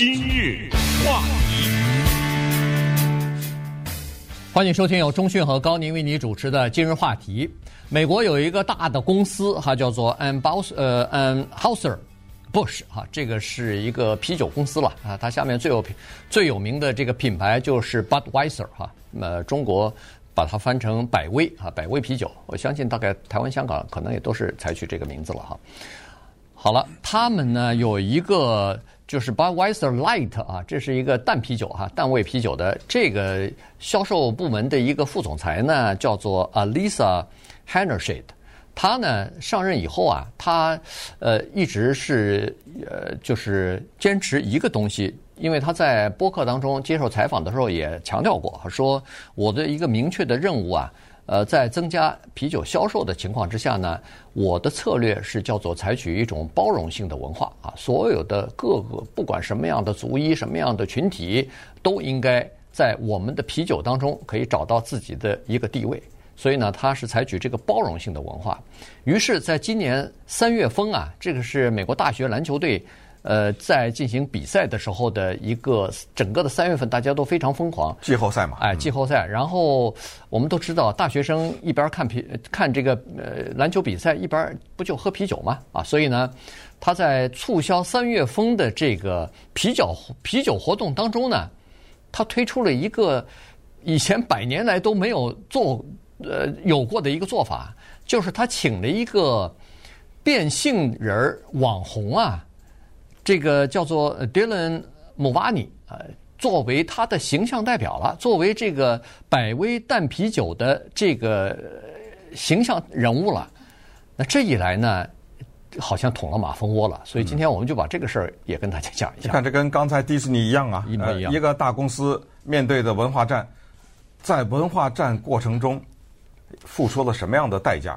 今日话题，欢迎收听由中讯和高宁为你主持的《今日话题》。美国有一个大的公司，哈，叫做 Anheuser 呃 Anheuser Busch 哈，这个是一个啤酒公司了啊。它下面最有最有名的这个品牌就是 Budweiser 哈，呃，中国把它翻成百威啊，百威啤酒。我相信大概台湾、香港可能也都是采取这个名字了哈。好了，他们呢有一个。就是 Budweiser Light 啊，这是一个淡啤酒哈，淡味啤酒的这个销售部门的一个副总裁呢，叫做 Alisa h e n n e r s h e d。他呢上任以后啊，他呃一直是呃就是坚持一个东西，因为他在播客当中接受采访的时候也强调过，说我的一个明确的任务啊。呃，在增加啤酒销售的情况之下呢，我的策略是叫做采取一种包容性的文化啊，所有的各个不管什么样的族裔、什么样的群体，都应该在我们的啤酒当中可以找到自己的一个地位。所以呢，他是采取这个包容性的文化。于是，在今年三月份啊，这个是美国大学篮球队。呃，在进行比赛的时候的一个整个的三月份，大家都非常疯狂。季后赛嘛，哎，季后赛。然后我们都知道，大学生一边看啤看这个呃篮球比赛，一边不就喝啤酒嘛？啊，所以呢，他在促销三月风的这个啤酒啤酒活动当中呢，他推出了一个以前百年来都没有做呃有过的一个做法，就是他请了一个变性人网红啊。这个叫做 Dylan Mulvaney 啊，作为他的形象代表了，作为这个百威淡啤酒的这个形象人物了。那这一来呢，好像捅了马蜂窝了。所以今天我们就把这个事儿也跟大家讲一下。你看，这跟刚才迪士尼一样啊，一模一样。一个大公司面对的文化战，在文化战过程中付出了什么样的代价？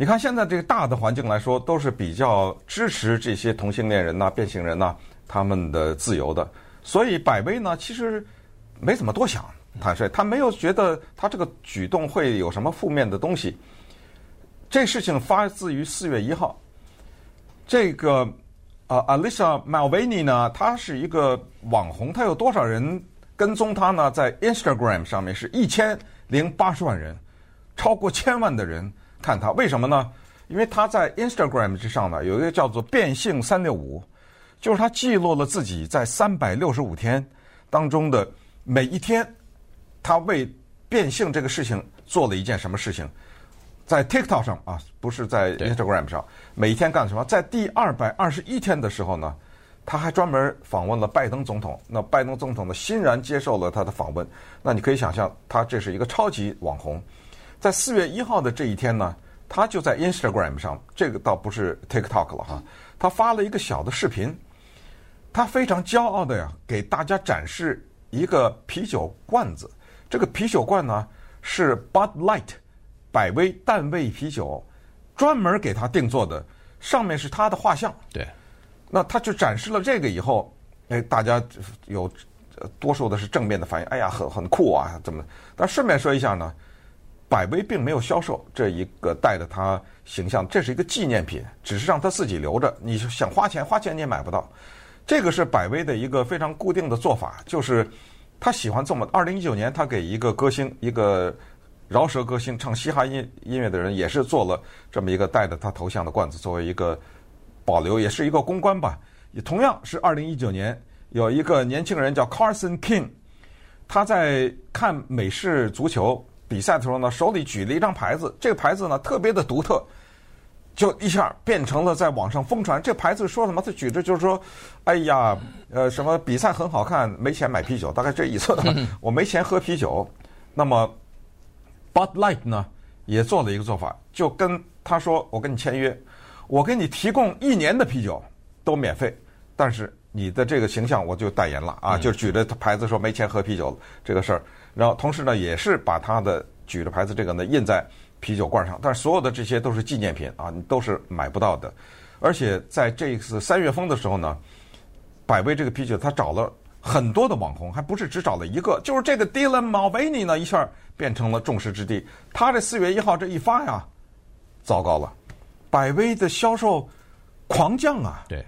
你看，现在这个大的环境来说，都是比较支持这些同性恋人呐、变性人呐他们的自由的。所以百威呢，其实没怎么多想，坦率，他没有觉得他这个举动会有什么负面的东西。这事情发自于四月一号，这个呃，Alisa Malvini 呢，他是一个网红，他有多少人跟踪他呢？在 Instagram 上面是一千零八十万人，超过千万的人。看他为什么呢？因为他在 Instagram 之上呢，有一个叫做“变性三六五”，就是他记录了自己在三百六十五天当中的每一天，他为变性这个事情做了一件什么事情。在 TikTok 上啊，不是在 Instagram 上，每一天干什么？在第二百二十一天的时候呢，他还专门访问了拜登总统。那拜登总统呢，欣然接受了他的访问。那你可以想象，他这是一个超级网红。在四月一号的这一天呢，他就在 Instagram 上，这个倒不是 TikTok 了哈，他发了一个小的视频，他非常骄傲的呀，给大家展示一个啤酒罐子。这个啤酒罐呢是 Bud Light 百威淡味啤酒，专门给他定做的，上面是他的画像。对，那他就展示了这个以后，哎，大家有多数的是正面的反应，哎呀，很很酷啊，怎么？但顺便说一下呢。百威并没有销售这一个带着他形象，这是一个纪念品，只是让他自己留着。你想花钱，花钱你也买不到。这个是百威的一个非常固定的做法，就是他喜欢这么。二零一九年，他给一个歌星，一个饶舌歌星，唱嘻哈音音乐的人，也是做了这么一个带着他头像的罐子，作为一个保留，也是一个公关吧。也同样是二零一九年，有一个年轻人叫 Carson King，他在看美式足球。比赛的时候呢，手里举了一张牌子，这个牌子呢特别的独特，就一下变成了在网上疯传。这牌子说什么？他举着就是说：“哎呀，呃，什么比赛很好看，没钱买啤酒，大概这意思。我没钱喝啤酒。”那么，Bud Light 呢也做了一个做法，就跟他说：“我跟你签约，我给你提供一年的啤酒都免费，但是你的这个形象我就代言了啊，就举着牌子说没钱喝啤酒这个事儿。”然后，同时呢，也是把他的举着牌子这个呢印在啤酒罐上，但是所有的这些都是纪念品啊，你都是买不到的。而且在这一次三月份的时候呢，百威这个啤酒他找了很多的网红，还不是只找了一个，就是这个 Dylan Mulvaney 呢一下变成了众矢之的。他这四月一号这一发呀，糟糕了，百威的销售狂降啊！对。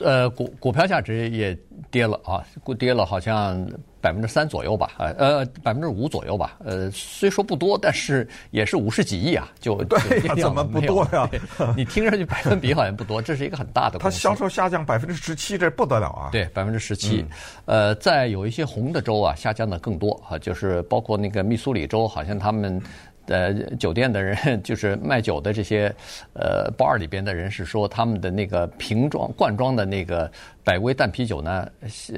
呃，股股票价值也跌了啊，跌了好像百分之三左右吧，呃呃，百分之五左右吧，呃，虽说不多，但是也是五十几亿啊，就对呀，怎么不多呀？你听上去百分比好像不多，这是一个很大的。它销售下降百分之十七，这不得了啊！对，百分之十七，呃，在有一些红的州啊，下降的更多啊，就是包括那个密苏里州，好像他们。呃，酒店的人 就是卖酒的这些，呃，bar 里边的人是说，他们的那个瓶装、罐装的那个百威淡啤酒呢，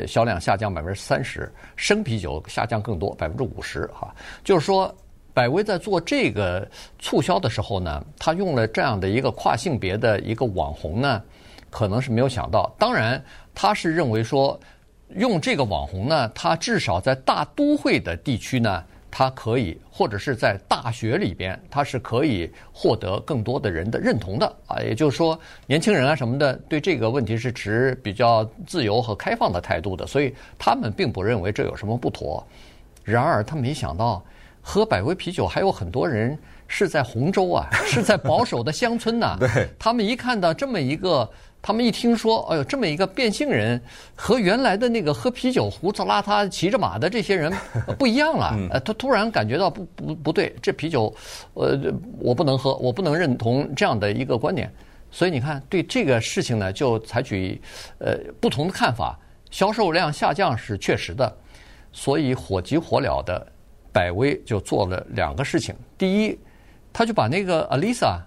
销量下降百分之三十，生啤酒下降更多，百分之五十哈。就是说，百威在做这个促销的时候呢，他用了这样的一个跨性别的一个网红呢，可能是没有想到。当然，他是认为说，用这个网红呢，他至少在大都会的地区呢。他可以，或者是在大学里边，他是可以获得更多的人的认同的啊。也就是说，年轻人啊什么的，对这个问题是持比较自由和开放的态度的，所以他们并不认为这有什么不妥。然而，他没想到喝百威啤酒还有很多人是在洪州啊，是在保守的乡村呐。对，他们一看到这么一个。他们一听说，哎呦，这么一个变性人，和原来的那个喝啤酒胡子邋遢、骑着马的这些人 不一样了。呃，他突然感觉到不不不对，这啤酒，呃，我不能喝，我不能认同这样的一个观点。所以你看，对这个事情呢，就采取呃不同的看法。销售量下降是确实的，所以火急火燎的百威就做了两个事情。第一，他就把那个 Alisa。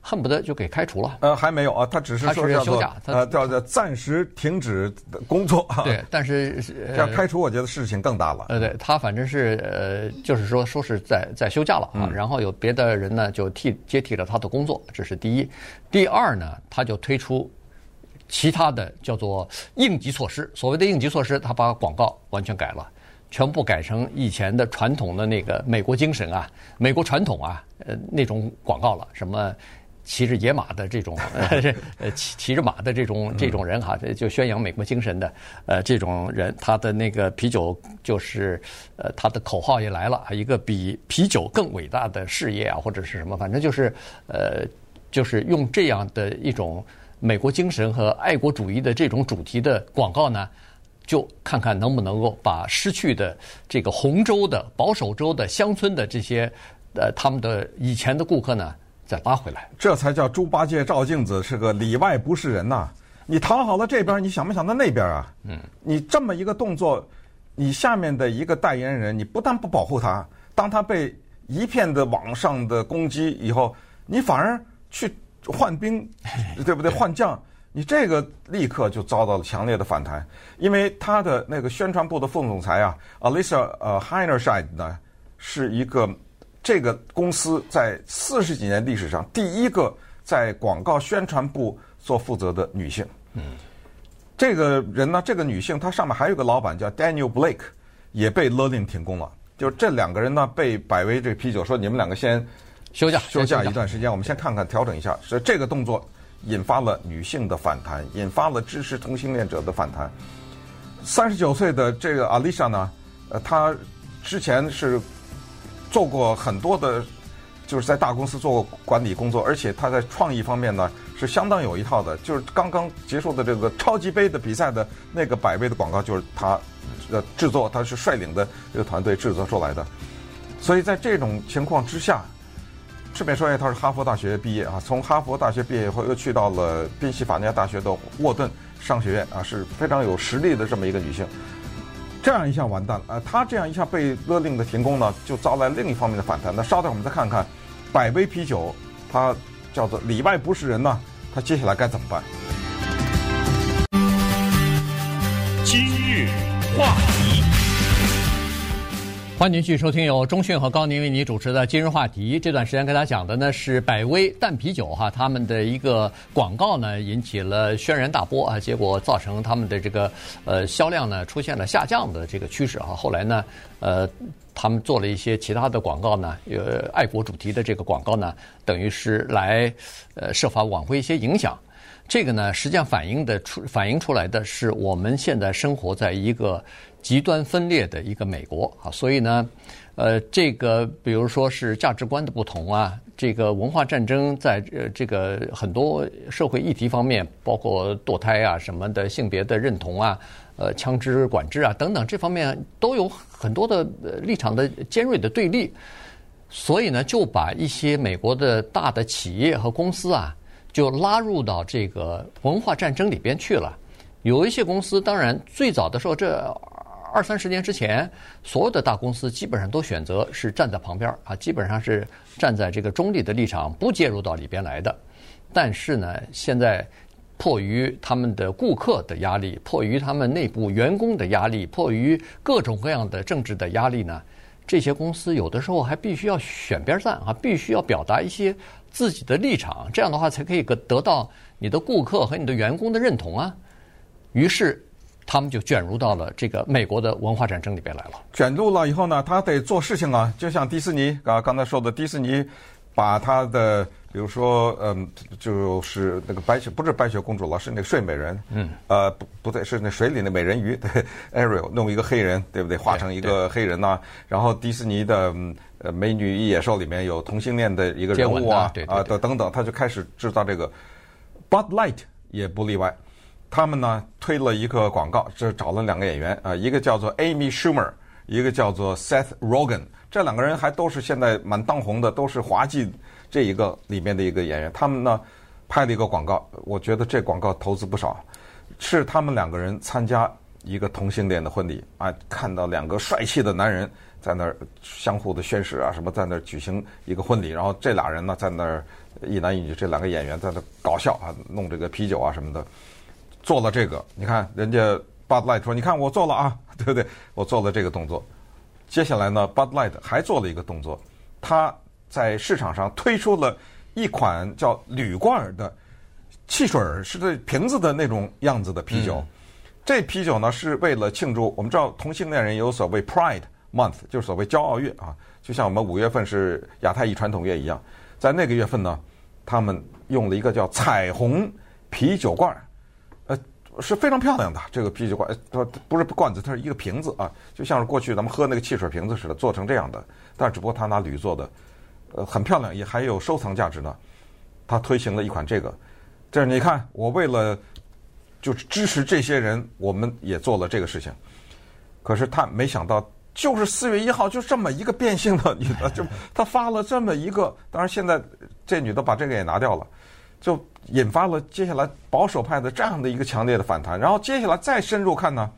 恨不得就给开除了。呃，还没有啊，他只是说要休假，呃，叫叫暂时停止工作。对，但是要开除，我觉得事情更大了。呃，对他反正是呃，就是说说是在在休假了啊，然后有别的人呢就替接替了他的工作，这是第一。第二呢，他就推出其他的叫做应急措施。所谓的应急措施，他把广告完全改了，全部改成以前的传统的那个美国精神啊，美国传统啊，呃，那种广告了，什么。骑着野马的这种，呃，骑骑着马的这种这种人哈，就宣扬美国精神的，呃，这种人，他的那个啤酒就是，呃，他的口号也来了，一个比啤酒更伟大的事业啊，或者是什么，反正就是，呃，就是用这样的一种美国精神和爱国主义的这种主题的广告呢，就看看能不能够把失去的这个红州的保守州的乡村的这些，呃，他们的以前的顾客呢。再拉回来，这才叫猪八戒照镜子，是个里外不是人呐！你讨好了这边，你想没想到那边啊？嗯，你这么一个动作，你下面的一个代言人，你不但不保护他，当他被一片的网上的攻击以后，你反而去换兵，对不对？换将，你这个立刻就遭到了强烈的反弹，因为他的那个宣传部的副总裁啊，Alisa 呃 Heinerscheid 呢，是一个。这个公司在四十几年历史上第一个在广告宣传部做负责的女性。嗯，这个人呢，这个女性她上面还有个老板叫 Daniel Blake，也被勒令停工了。就这两个人呢，被百威这啤酒说你们两个先休假休假一段时间，我们先看看调整一下。所以这个动作引发了女性的反弹，引发了支持同性恋者的反弹。三十九岁的这个阿丽莎呢，呃，她之前是。做过很多的，就是在大公司做过管理工作，而且她在创意方面呢是相当有一套的。就是刚刚结束的这个超级杯的比赛的那个百威的广告，就是他呃制作，他是率领的这个团队制作出来的。所以在这种情况之下，顺便说一下，他是哈佛大学毕业啊，从哈佛大学毕业以后又去到了宾夕法尼亚大学的沃顿商学院啊，是非常有实力的这么一个女性。这样一下完蛋了，呃，她这样一下被勒令的停工呢，就招来另一方面的反弹。那稍等，我们再看看，百威啤酒，它叫做里外不是人呢，它接下来该怎么办？今日话题。欢迎继续收听由中讯和高宁为你主持的今日话题。这段时间跟大家讲的呢是百威淡啤酒哈，他们的一个广告呢引起了轩然大波啊，结果造成他们的这个呃销量呢出现了下降的这个趋势啊。后来呢，呃，他们做了一些其他的广告呢，呃，爱国主题的这个广告呢，等于是来呃设法挽回一些影响。这个呢，实际上反映的出反映出来的是我们现在生活在一个极端分裂的一个美国啊，所以呢，呃，这个比如说是价值观的不同啊，这个文化战争在呃这个很多社会议题方面，包括堕胎啊什么的性别的认同啊，呃，枪支管制啊等等这方面都有很多的立场的尖锐的对立，所以呢，就把一些美国的大的企业和公司啊。就拉入到这个文化战争里边去了。有一些公司，当然最早的时候，这二三十年之前，所有的大公司基本上都选择是站在旁边啊，基本上是站在这个中立的立场，不介入到里边来的。但是呢，现在迫于他们的顾客的压力，迫于他们内部员工的压力，迫于各种各样的政治的压力呢，这些公司有的时候还必须要选边站啊，必须要表达一些。自己的立场，这样的话才可以得得到你的顾客和你的员工的认同啊。于是，他们就卷入到了这个美国的文化战争里边来了。卷入了以后呢，他得做事情啊，就像迪士尼啊，刚才说的，迪士尼把他的，比如说，嗯，就是那个白雪，不是白雪公主了，是那个睡美人，嗯，呃，不不对，是那水里的美人鱼，对，Ariel 弄一个黑人，对不对？画成一个黑人呐、啊，然后迪士尼的。呃，美女与野兽里面有同性恋的一个人物啊，啊，等等等，他就开始制造这个。Bud Light 也不例外，他们呢推了一个广告，这找了两个演员啊，一个叫做 Amy Schumer，一个叫做 Seth Rogen，这两个人还都是现在蛮当红的，都是滑稽这一个里面的一个演员。他们呢拍了一个广告，我觉得这广告投资不少，是他们两个人参加一个同性恋的婚礼啊，看到两个帅气的男人。在那儿相互的宣誓啊，什么在那儿举行一个婚礼，然后这俩人呢在那儿一男一女，这两个演员在那搞笑啊，弄这个啤酒啊什么的，做了这个。你看人家 Bud Light 说：“你看我做了啊，对不对？我做了这个动作。”接下来呢，Bud Light 还做了一个动作，他在市场上推出了一款叫铝罐的汽水，是这瓶子的那种样子的啤酒。嗯、这啤酒呢是为了庆祝，我们知道同性恋人有所谓 Pride。month 就是所谓骄傲月啊，就像我们五月份是亚太裔传统月一样，在那个月份呢，他们用了一个叫彩虹啤酒罐，呃，是非常漂亮的这个啤酒罐，它不是罐子，它是一个瓶子啊，就像是过去咱们喝那个汽水瓶子似的，做成这样的，但只不过它拿铝做的，呃，很漂亮，也还有收藏价值呢。他推行了一款这个，这你看，我为了就是支持这些人，我们也做了这个事情，可是他没想到。就是四月一号，就这么一个变性的女的，就 她发了这么一个，当然现在这女的把这个也拿掉了，就引发了接下来保守派的这样的一个强烈的反弹。然后接下来再深入看呢，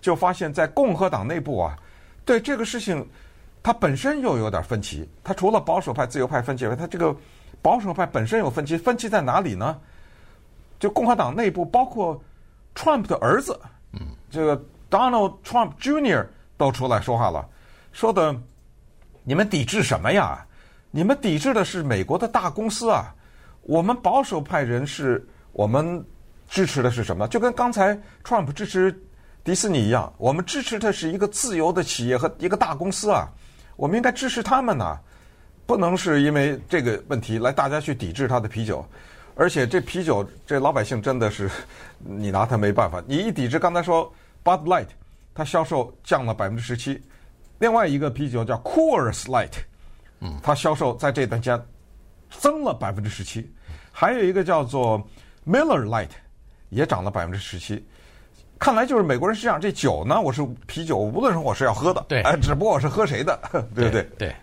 就发现，在共和党内部啊，对这个事情，它本身又有点分歧。它除了保守派、自由派分歧外，它这个保守派本身有分歧，分歧在哪里呢？就共和党内部，包括 Trump 的儿子，嗯，这个 Donald Trump Jr. 都出来说话了，说的你们抵制什么呀？你们抵制的是美国的大公司啊！我们保守派人士，我们支持的是什么？就跟刚才 Trump 支持迪士尼一样，我们支持的是一个自由的企业和一个大公司啊！我们应该支持他们呢，不能是因为这个问题来大家去抵制他的啤酒，而且这啤酒这老百姓真的是你拿他没办法，你一抵制，刚才说 Bud Light。它销售降了百分之十七，另外一个啤酒叫 Coors Light，嗯，它销售在这段间增了百分之十七，还有一个叫做 Miller Light，也涨了百分之十七。看来就是美国人是这样，这酒呢，我是啤酒，无论是我是要喝的，对，哎，只不过我是喝谁的，对不对？对。对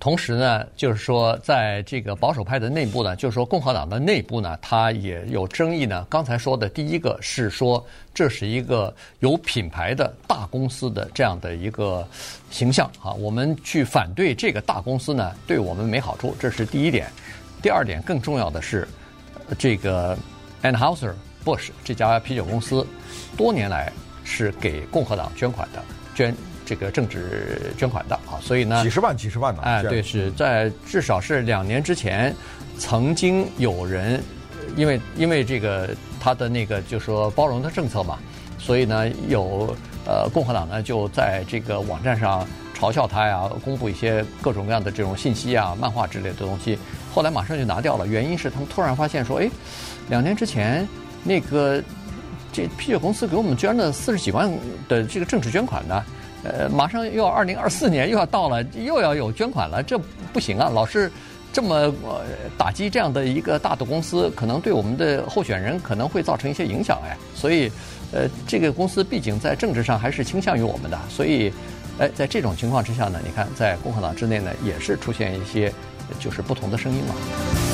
同时呢，就是说，在这个保守派的内部呢，就是说共和党的内部呢，它也有争议呢。刚才说的第一个是说，这是一个有品牌的大公司的这样的一个形象啊，我们去反对这个大公司呢，对我们没好处，这是第一点。第二点更重要的是，这个 Anheuser-Busch 这家啤酒公司多年来是给共和党捐款的，捐。这个政治捐款的啊，所以呢，几十万、几十万的，哎，对，是在至少是两年之前，曾经有人，因为因为这个他的那个就是说包容的政策嘛，所以呢，有呃共和党呢就在这个网站上嘲笑他呀，公布一些各种各样的这种信息啊、漫画之类的东西。后来马上就拿掉了，原因是他们突然发现说，哎，两年之前那个这啤酒公司给我们捐了四十几万的这个政治捐款呢，呃，马上又要二零二四年又要到了，又要有捐款了，这不行啊！老是这么呃打击这样的一个大的公司，可能对我们的候选人可能会造成一些影响哎，所以呃，这个公司毕竟在政治上还是倾向于我们的，所以哎，在这种情况之下呢，你看在共和党之内呢，也是出现一些。就是不同的声音嘛。